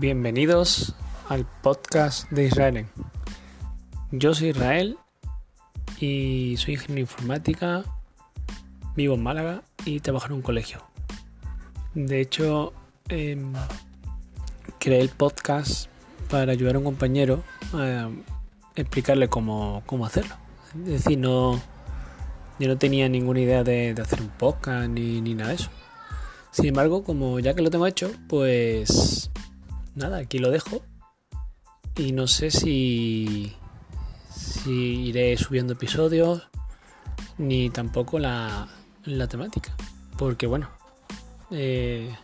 Bienvenidos al podcast de Israel. Yo soy Israel y soy ingeniero informática, vivo en Málaga y trabajo en un colegio. De hecho, em, creé el podcast para ayudar a un compañero a explicarle cómo, hacerlo. Es decir, no, yo no tenía ninguna idea de, hacer un podcast ni, ni nada de eso. Sin embargo, como ya que lo tengo hecho, pues nada, aquí lo dejo. Y no sé si, si iré subiendo episodios ni tampoco la, la temática. Porque bueno, eh,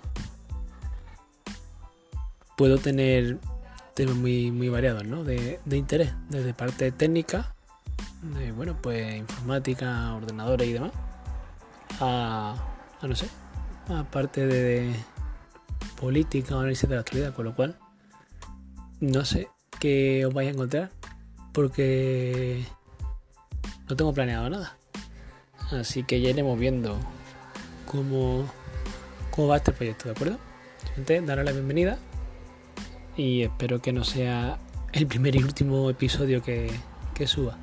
puedo tener temas muy, muy variados ¿no? de, de interés, desde parte técnica, de bueno, pues informática, ordenadores y demás, a, a no sé, a parte de política o análisis de la actualidad, con lo cual no sé qué os vais a encontrar porque no tengo planeado nada. Así que ya iremos viendo cómo, va este proyecto, ¿de acuerdo? Gente, daros la bienvenida y espero que no sea el primer y último episodio que, que suba.